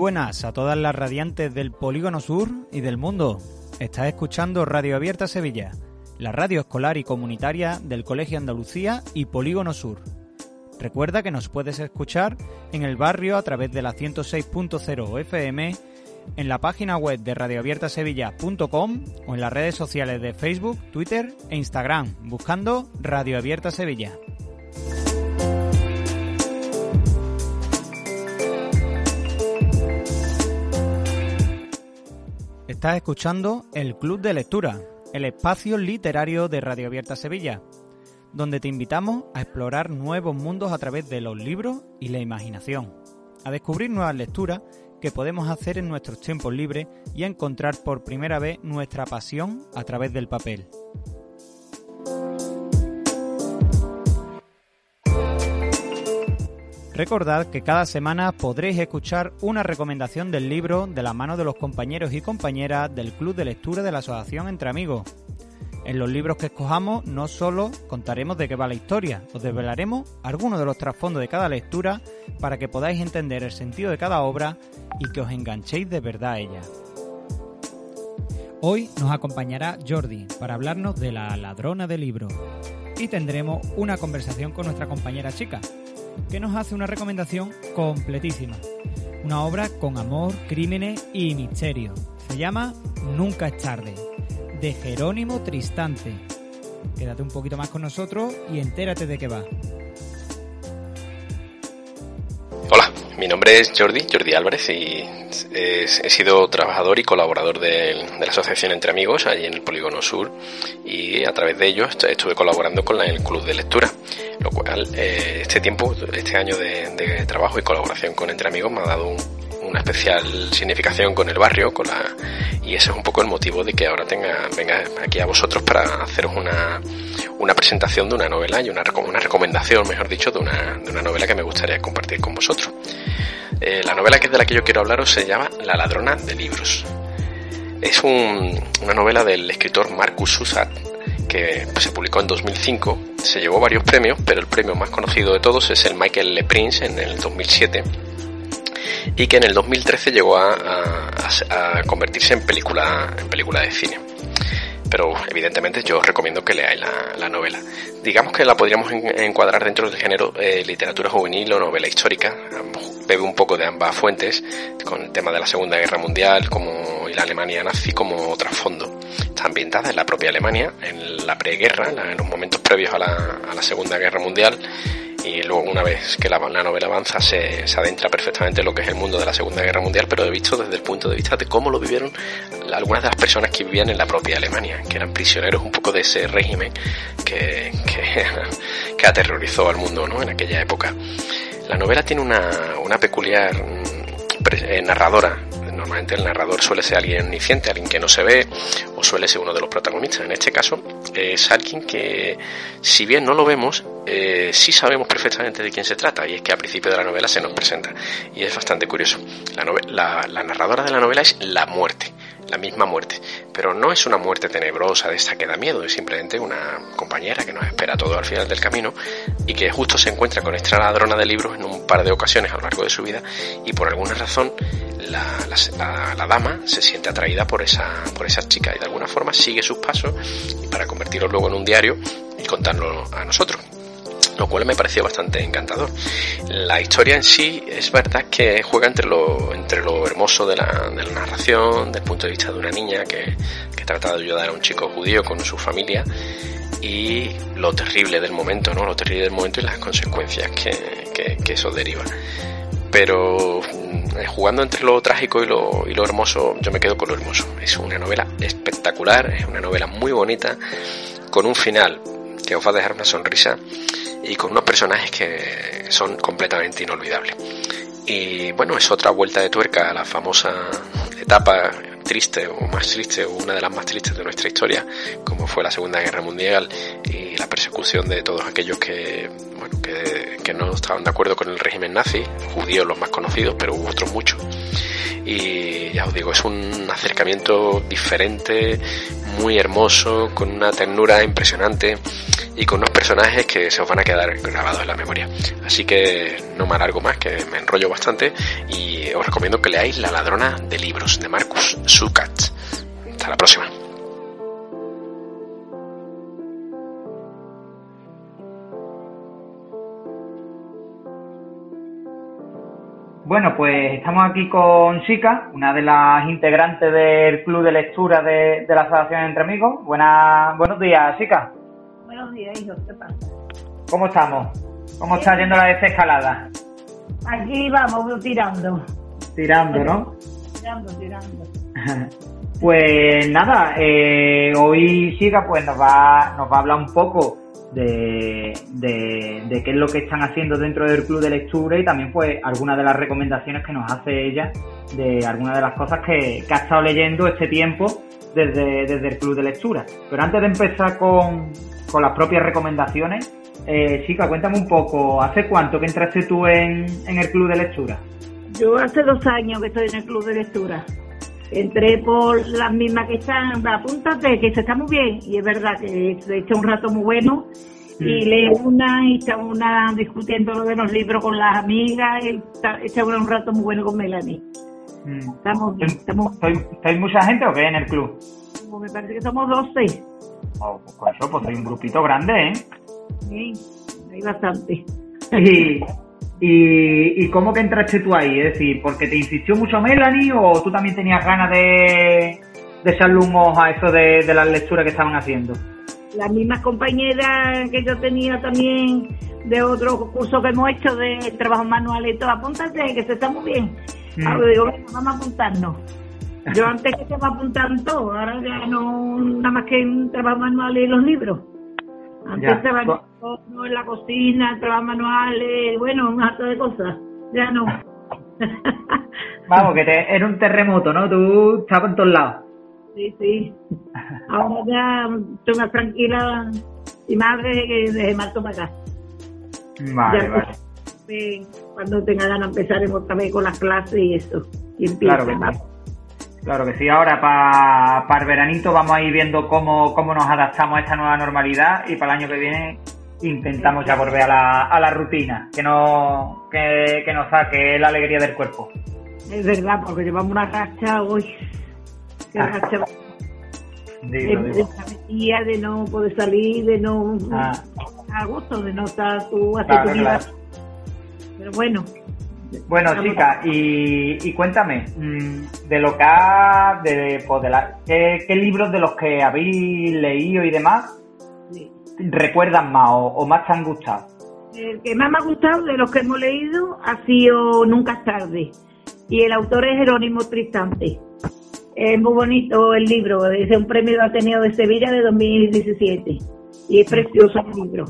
Buenas a todas las radiantes del Polígono Sur y del mundo. Estás escuchando Radio Abierta Sevilla, la radio escolar y comunitaria del Colegio Andalucía y Polígono Sur. Recuerda que nos puedes escuchar en el barrio a través de la 106.0 FM, en la página web de radioabiertasevilla.com o en las redes sociales de Facebook, Twitter e Instagram, buscando Radio Abierta Sevilla. Estás escuchando el Club de Lectura, el espacio literario de Radio Abierta Sevilla, donde te invitamos a explorar nuevos mundos a través de los libros y la imaginación, a descubrir nuevas lecturas que podemos hacer en nuestros tiempos libres y a encontrar por primera vez nuestra pasión a través del papel. Recordad que cada semana podréis escuchar una recomendación del libro de la mano de los compañeros y compañeras del Club de Lectura de la Asociación Entre Amigos. En los libros que escojamos no solo contaremos de qué va la historia, os desvelaremos algunos de los trasfondos de cada lectura para que podáis entender el sentido de cada obra y que os enganchéis de verdad a ella. Hoy nos acompañará Jordi para hablarnos de la ladrona de libros y tendremos una conversación con nuestra compañera chica, que nos hace una recomendación completísima. Una obra con amor, crímenes y misterio. Se llama Nunca es tarde, de Jerónimo Tristante. Quédate un poquito más con nosotros y entérate de qué va. Hola, mi nombre es Jordi, Jordi Álvarez, y he sido trabajador y colaborador de, la Asociación Entre Amigos, allí en el Polígono Sur, y a través de ello estuve colaborando con el Club de Lectura, lo cual eh, este tiempo, este año de, trabajo y colaboración con Entre Amigos me ha dado una especial significación con el barrio, con la y ese es un poco el motivo de que ahora tenga venga aquí a vosotros para haceros una, una presentación de una novela y una, una recomendación, mejor dicho, de una, de una novela que me gustaría compartir con vosotros. Eh, la novela que es de la que yo quiero hablaros se llama La ladrona de libros. Es una novela del escritor Marcus Susat que pues, se publicó en 2005. Se llevó varios premios, pero el premio más conocido de todos es el Michael Le Prince en el 2007 y que en el 2013 llegó a, convertirse en película, en película de cine. Pero evidentemente yo os recomiendo que leáis la, novela. Digamos que la podríamos encuadrar dentro del género eh, literatura juvenil o novela histórica. Bebe un poco de ambas fuentes, con el tema de la Segunda Guerra Mundial como, y la Alemania nazi como trasfondo. Está ambientada en la propia Alemania, en la preguerra, en los momentos previos a la, a la Segunda Guerra Mundial y luego una vez que la, novela avanza se, adentra perfectamente en lo que es el mundo de la Segunda Guerra Mundial, pero he visto desde el punto de vista de cómo lo vivieron algunas de las personas que vivían en la propia Alemania, que eran prisioneros un poco de ese régimen que, que, aterrorizó al mundo ¿no? en aquella época. La novela tiene una, una peculiar mm, eh, narradora Normalmente el narrador suele ser alguien omnisciente, alguien que no se ve, o suele ser uno de los protagonistas. En este caso es alguien que, si bien no lo vemos, eh, sí sabemos perfectamente de quién se trata, y es que al principio de la novela se nos presenta. Y es bastante curioso. La, la narradora de la novela es la muerte la misma muerte. Pero no es una muerte tenebrosa de esta que da miedo, es simplemente una compañera que nos espera todo al final del camino y que justo se encuentra con esta ladrona de libros en un par de ocasiones a lo largo de su vida y por alguna razón la, la, dama se siente atraída por esa, por esa chica y de alguna forma sigue sus pasos para convertirlo luego en un diario y contarlo a nosotros lo cual me pareció bastante encantador. La historia en sí es verdad que juega entre lo, entre lo hermoso de la, de la narración, del punto de vista de una niña que, que trata de ayudar a un chico judío con su familia y lo terrible del momento, ¿no? Lo terrible del momento y las consecuencias que, que, que eso deriva. Pero mm, jugando entre lo trágico y lo, y lo hermoso, yo me quedo con lo hermoso. Es una novela espectacular, es una novela muy bonita, con un final que os va a dejar una sonrisa y con unos personajes que son completamente inolvidables. Y bueno, es otra vuelta de tuerca a la famosa etapa triste o más triste o una de las más tristes de nuestra historia, como fue la Segunda Guerra Mundial y la persecución de todos aquellos que, bueno, que, que no estaban de acuerdo con el régimen nazi, judíos los más conocidos, pero hubo otros muchos. Y ya os digo, es un acercamiento diferente, muy hermoso, con una ternura impresionante y con unos personajes que se os van a quedar grabados en la memoria. Así que no me alargo más, que me enrollo bastante y os recomiendo que leáis La ladrona de libros de Marcus Zucat. Hasta la próxima. Bueno, pues estamos aquí con Chica, una de las integrantes del club de lectura de, la Asociación Entre Amigos. Buenas, buenos días, Chica. Buenos días, hijo, ¿qué pasa? ¿Cómo estamos? ¿Cómo está yendo la desescalada? Aquí vamos, tirando. Tirando, ¿no? Tirando, tirando. pues nada, eh, hoy Chica pues nos va, nos va a hablar un poco de, de, qué es lo que están haciendo dentro del club de lectura y también pues algunas de las recomendaciones que nos hace ella de algunas de las cosas que, ha estado leyendo este tiempo desde, desde el club de lectura. Pero antes de empezar con, con las propias recomendaciones, eh, chica, cuéntame un poco, ¿hace cuánto que entraste tú en, en el club de lectura? Yo hace dos años que estoy en el club de lectura entré por las mismas que están, apúntate, que se está muy bien, y es verdad que se echa un rato muy bueno, y lee una, y está una discutiendo lo de los libros con las amigas, y está, un rato muy bueno con Melanie. Mm. Estamos bien, estamos... mucha gente o qué en el club? me parece que somos 12. Oh, pues eso, pues hay un grupito grande, ¿eh? Sí, hay bastante. Y, ¿Y, ¿Y cómo que entraste tú ahí? Es decir, ¿porque te insistió mucho Melanie o tú también tenías ganas de, de echarle un ojo a eso de, de las lecturas que estaban haciendo? Las mismas compañeras que yo tenía también de otro curso que hemos hecho de trabajo manual y todo, apúntate, que se está muy bien. Mm. Ahora digo, vamos a apuntarnos. Yo antes que se me apuntaban todo, ahora ya no, nada más que en trabajo manual y los libros. Antes ya. no en la cocina, trabajo manuales, bueno, un acto de cosas. Ya no. Vamos, que te, era un terremoto, ¿no? Tú estabas en todos lados. Sí, sí. Ahora ya estoy más tranquila y madre que de marzo para acá. Vale, vale. Cuando tenga ganas empezaremos también con las clases y eso. Y claro que Claro que sí, ahora para el veranito vamos a ir viendo cómo, cómo nos adaptamos a esta nueva normalidad y para el año que viene intentamos ya volver a la, a la rutina, que, no, que, nos saque la alegría del cuerpo. Es verdad, porque llevamos una racha hoy. Qué ah. racha. Digo, de, de, de no poder salir, de no. Ah. A gusto, de no estar tú haciendo Pero bueno, bueno, chica, y, cuéntame, mm, de lo que ha, de, pues ¿qué, libros de los que habéis leído y demás recuerdan más o, más te han gustado? El que más me ha gustado de los que hemos leído ha sido Nunca es tarde, y el autor es Jerónimo Tristante. Es muy bonito el libro, es un premio de Ateneo de Sevilla de 2017, y es precioso el libro.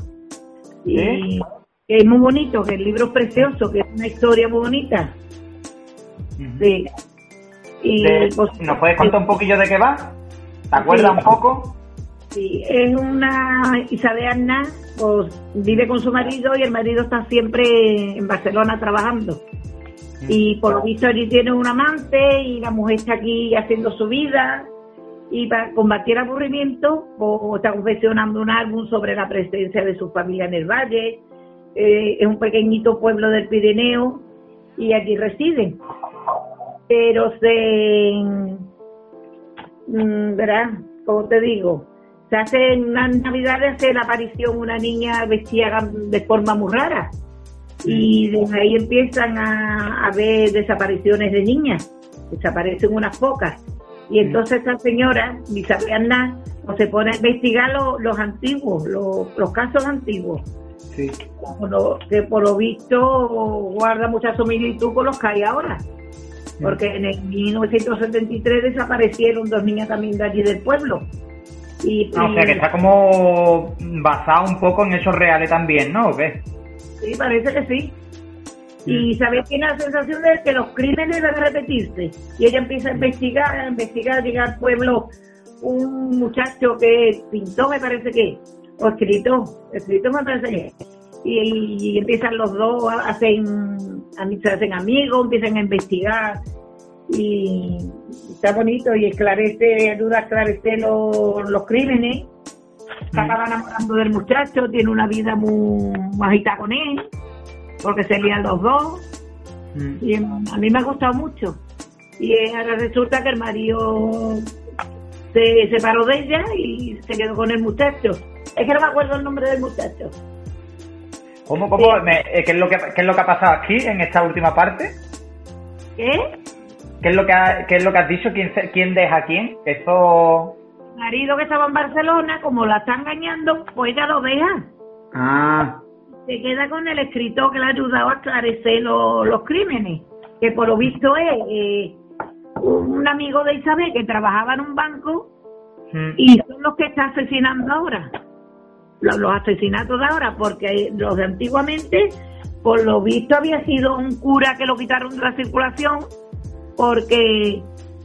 Y, es muy bonito, que el libro es precioso, que es una historia muy bonita. Sí. Y, pues, ¿Nos puedes contar un poquillo de qué va? ¿Te acuerdas un poco? Sí, es una Isabel Arna, pues vive con su marido y el marido está siempre en Barcelona trabajando. Y por lo visto allí tiene un amante y la mujer está aquí haciendo su vida. Y para combatir el aburrimiento, pues, está confeccionando un álbum sobre la presencia de su familia en el valle, eh, es un pequeñito pueblo del Pirineo y allí residen. Pero se, mm, ¿verdad? Como te digo, se hace en unas navidades hace la aparición una niña vestida de forma muy rara y desde ahí empiezan a, haber desapariciones de niñas, desaparecen unas pocas. Y entonces esta señora, Isabel pues se pone a investigar los antiguos, los casos antiguos Sí. que por lo visto guarda mucha similitud con los que hay ahora. Porque en el 1973 desaparecieron dos niñas también de allí del pueblo. Y, o sea que está como basado un poco en hechos reales también, ¿no? Sí, parece que sí. Y sabes tiene la sensación de que los crímenes van a repetirse. Y ella empieza a investigar, a investigar, llega al pueblo un muchacho que pintó, me parece que, o escrito, escrito me parece y, y, empiezan los dos, hacen, se hacen amigos, empiezan a investigar y está bonito y esclarece, ayuda a esclarecer los, los crímenes se acaba enamorando del muchacho, tiene una vida muy, muy agitada con él, porque se lían los dos. Mm. Y a mí me ha gustado mucho. Y ahora resulta que el marido se separó de ella y se quedó con el muchacho. Es que no me acuerdo el nombre del muchacho. ¿Cómo, cómo? Me- eh, ¿qué, es lo que, ¿Qué es lo que ha pasado aquí en esta última parte? ¿Qué? ¿Qué es lo que, ha- qué es lo que has dicho? ¿Quién, se- quién deja a quién? Eso... Marido que estaba en Barcelona, como la está engañando, pues ella lo deja. Ah, Se queda con el escritor que le ha ayudado a esclarecer lo- los crímenes. Que por lo visto es eh, un amigo de Isabel que trabajaba en un banco mm, y son los que está asesinando ahora. Los, los asesinatos de ahora, porque los de antiguamente, por lo visto, había sido un cura que lo quitaron de la circulación porque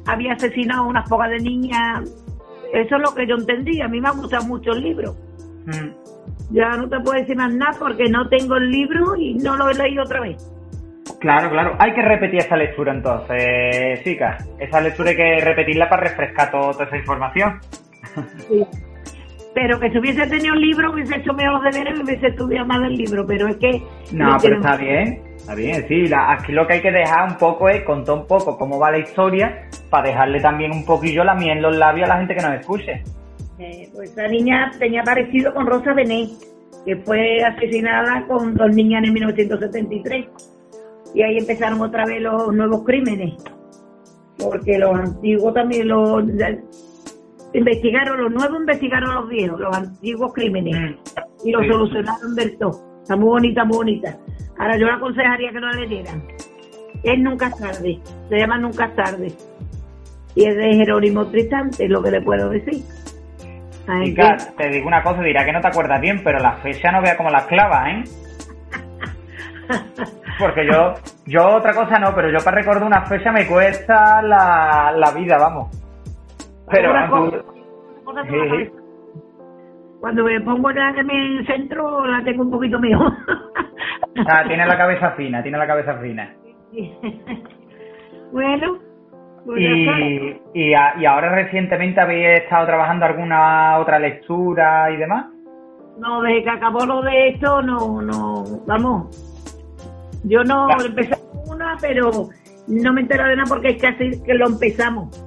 había asesinado a unas pocas de niñas. Eso es lo que yo entendí. A mí me ha gustado mucho el libro. mm. Ya no te puedo decir más nada porque no tengo el libro y no lo he leído otra vez. Claro, claro. Hay que repetir esa lectura entonces, chicas. Esa lectura hay que repetirla para refrescar todo- toda esa información. Pero que si hubiese tenido el libro, hubiese hecho mejor los deberes y hubiese estudiado más del libro. Pero es que. No, no pero está bien. Está bien, sí. la- aquí lo que hay que dejar un poco es contar un poco cómo va la historia para dejarle también un poquillo la miel en los labios a la gente que nos escuche. Eh, pues esa niña tenía parecido con Rosa Benet, que fue asesinada con dos niñas en 1973. Y ahí empezaron otra vez los nuevos crímenes. Porque los antiguos también los investigaron, los nuevos investigaron los viejos, los antiguos crímenes. Y los Sí. solucionaron del todo. Está muy bonita, muy bonita. Ahora yo le aconsejaría que no la leyeran. Es Nunca tarde. Se llama Nunca tarde. Y es de Jerónimo Tristante, es lo que le puedo decir. Ay, Chicas, te digo una cosa, dirá que no te acuerdas bien, pero la fecha no vea como las clavas, ¿eh? Porque yo, yo otra cosa no, pero yo para recordar una fecha me cuesta la, la vida, vamos. Pero Una cosa- cosa Sí, la. Cuando me pongo ya en el centro, la tengo un poquito mejor. ah, tiene la cabeza fina, tiene la cabeza fina. bueno. Y, y, a- y ahora recientemente habéis estado trabajando alguna otra lectura y demás. no, desde que acabó lo de esto, no, no, vamos. Yo no Claro. empecé una, pero no me entero de nada porque es casi que lo empezamos.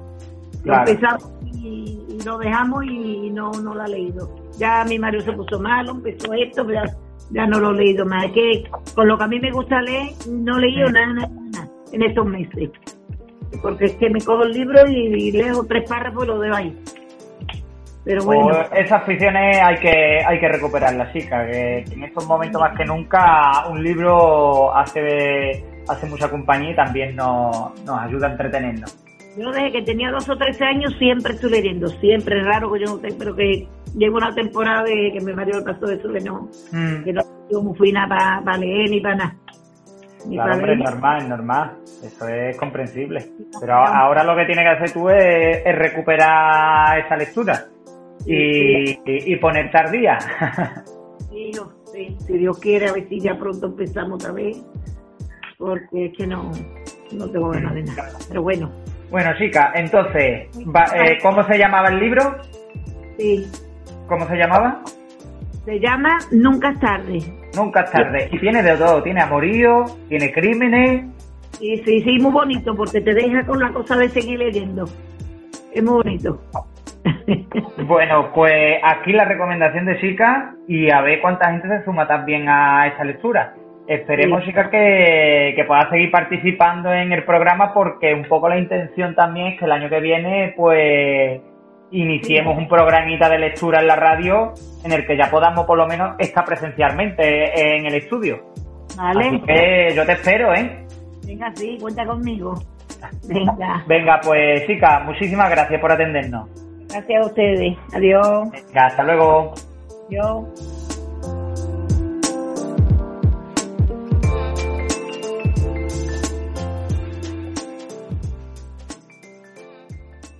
Claro. Lo empezamos y, y lo dejamos y no, no lo he leído. Ya mi marido se puso malo, empezó esto, pero ya, ya no lo he leído más. Es que con lo que a mí me gusta leer, no he leído Sí. nada, nada, nada en estos meses. Porque es que me cojo el libro y, y leo tres párrafos y lo dejo ahí. Pero bueno, Pues esas aficiones hay que hay que recuperarlas, chicas. Que en estos momentos más que nunca un libro hace hace mucha compañía y también nos, nos ayuda a entretenernos. Yo desde que tenía dos o trece años siempre estoy leyendo. Siempre es raro que yo no tenga, pero que llevo una temporada de que mi marido pasó de eso que no, Mm. que no yo fui nada para leer ni para nada. Ni Claro, hombre, es leer. normal, es normal. Eso es comprensible. Pero ahora lo que tienes que hacer tú es, es recuperar esa lectura y, y, y ponerte al día. Sí, no, sí, si Dios quiere, a ver si ya pronto empezamos otra vez, porque es que no, no tengo ganas de nada. Pero bueno, bueno, chicas, entonces, va- eh, ¿cómo se llamaba el libro? sí, ¿Cómo se llamaba? se llama Nunca es tarde. Nunca es tarde. Y tiene de todo. Tiene amorío, tiene crímenes. Sí, sí, sí, muy bonito, porque te deja con la cosa de seguir leyendo. Es muy bonito. Bueno, pues aquí la recomendación de chicas y a ver cuánta gente se suma también a esta lectura. Esperemos, chicas, que, que puedas seguir participando en el programa porque un poco la intención también es que el año que viene, pues, iniciemos un programita de lectura en la radio en el que ya podamos por lo menos estar presencialmente en el estudio. ¿Vale? Así que yo te espero, ¿eh? Venga, sí, cuenta conmigo. Venga, Venga, pues chicas, muchísimas gracias por atendernos. gracias a ustedes. Adiós. Venga, hasta luego. Adiós.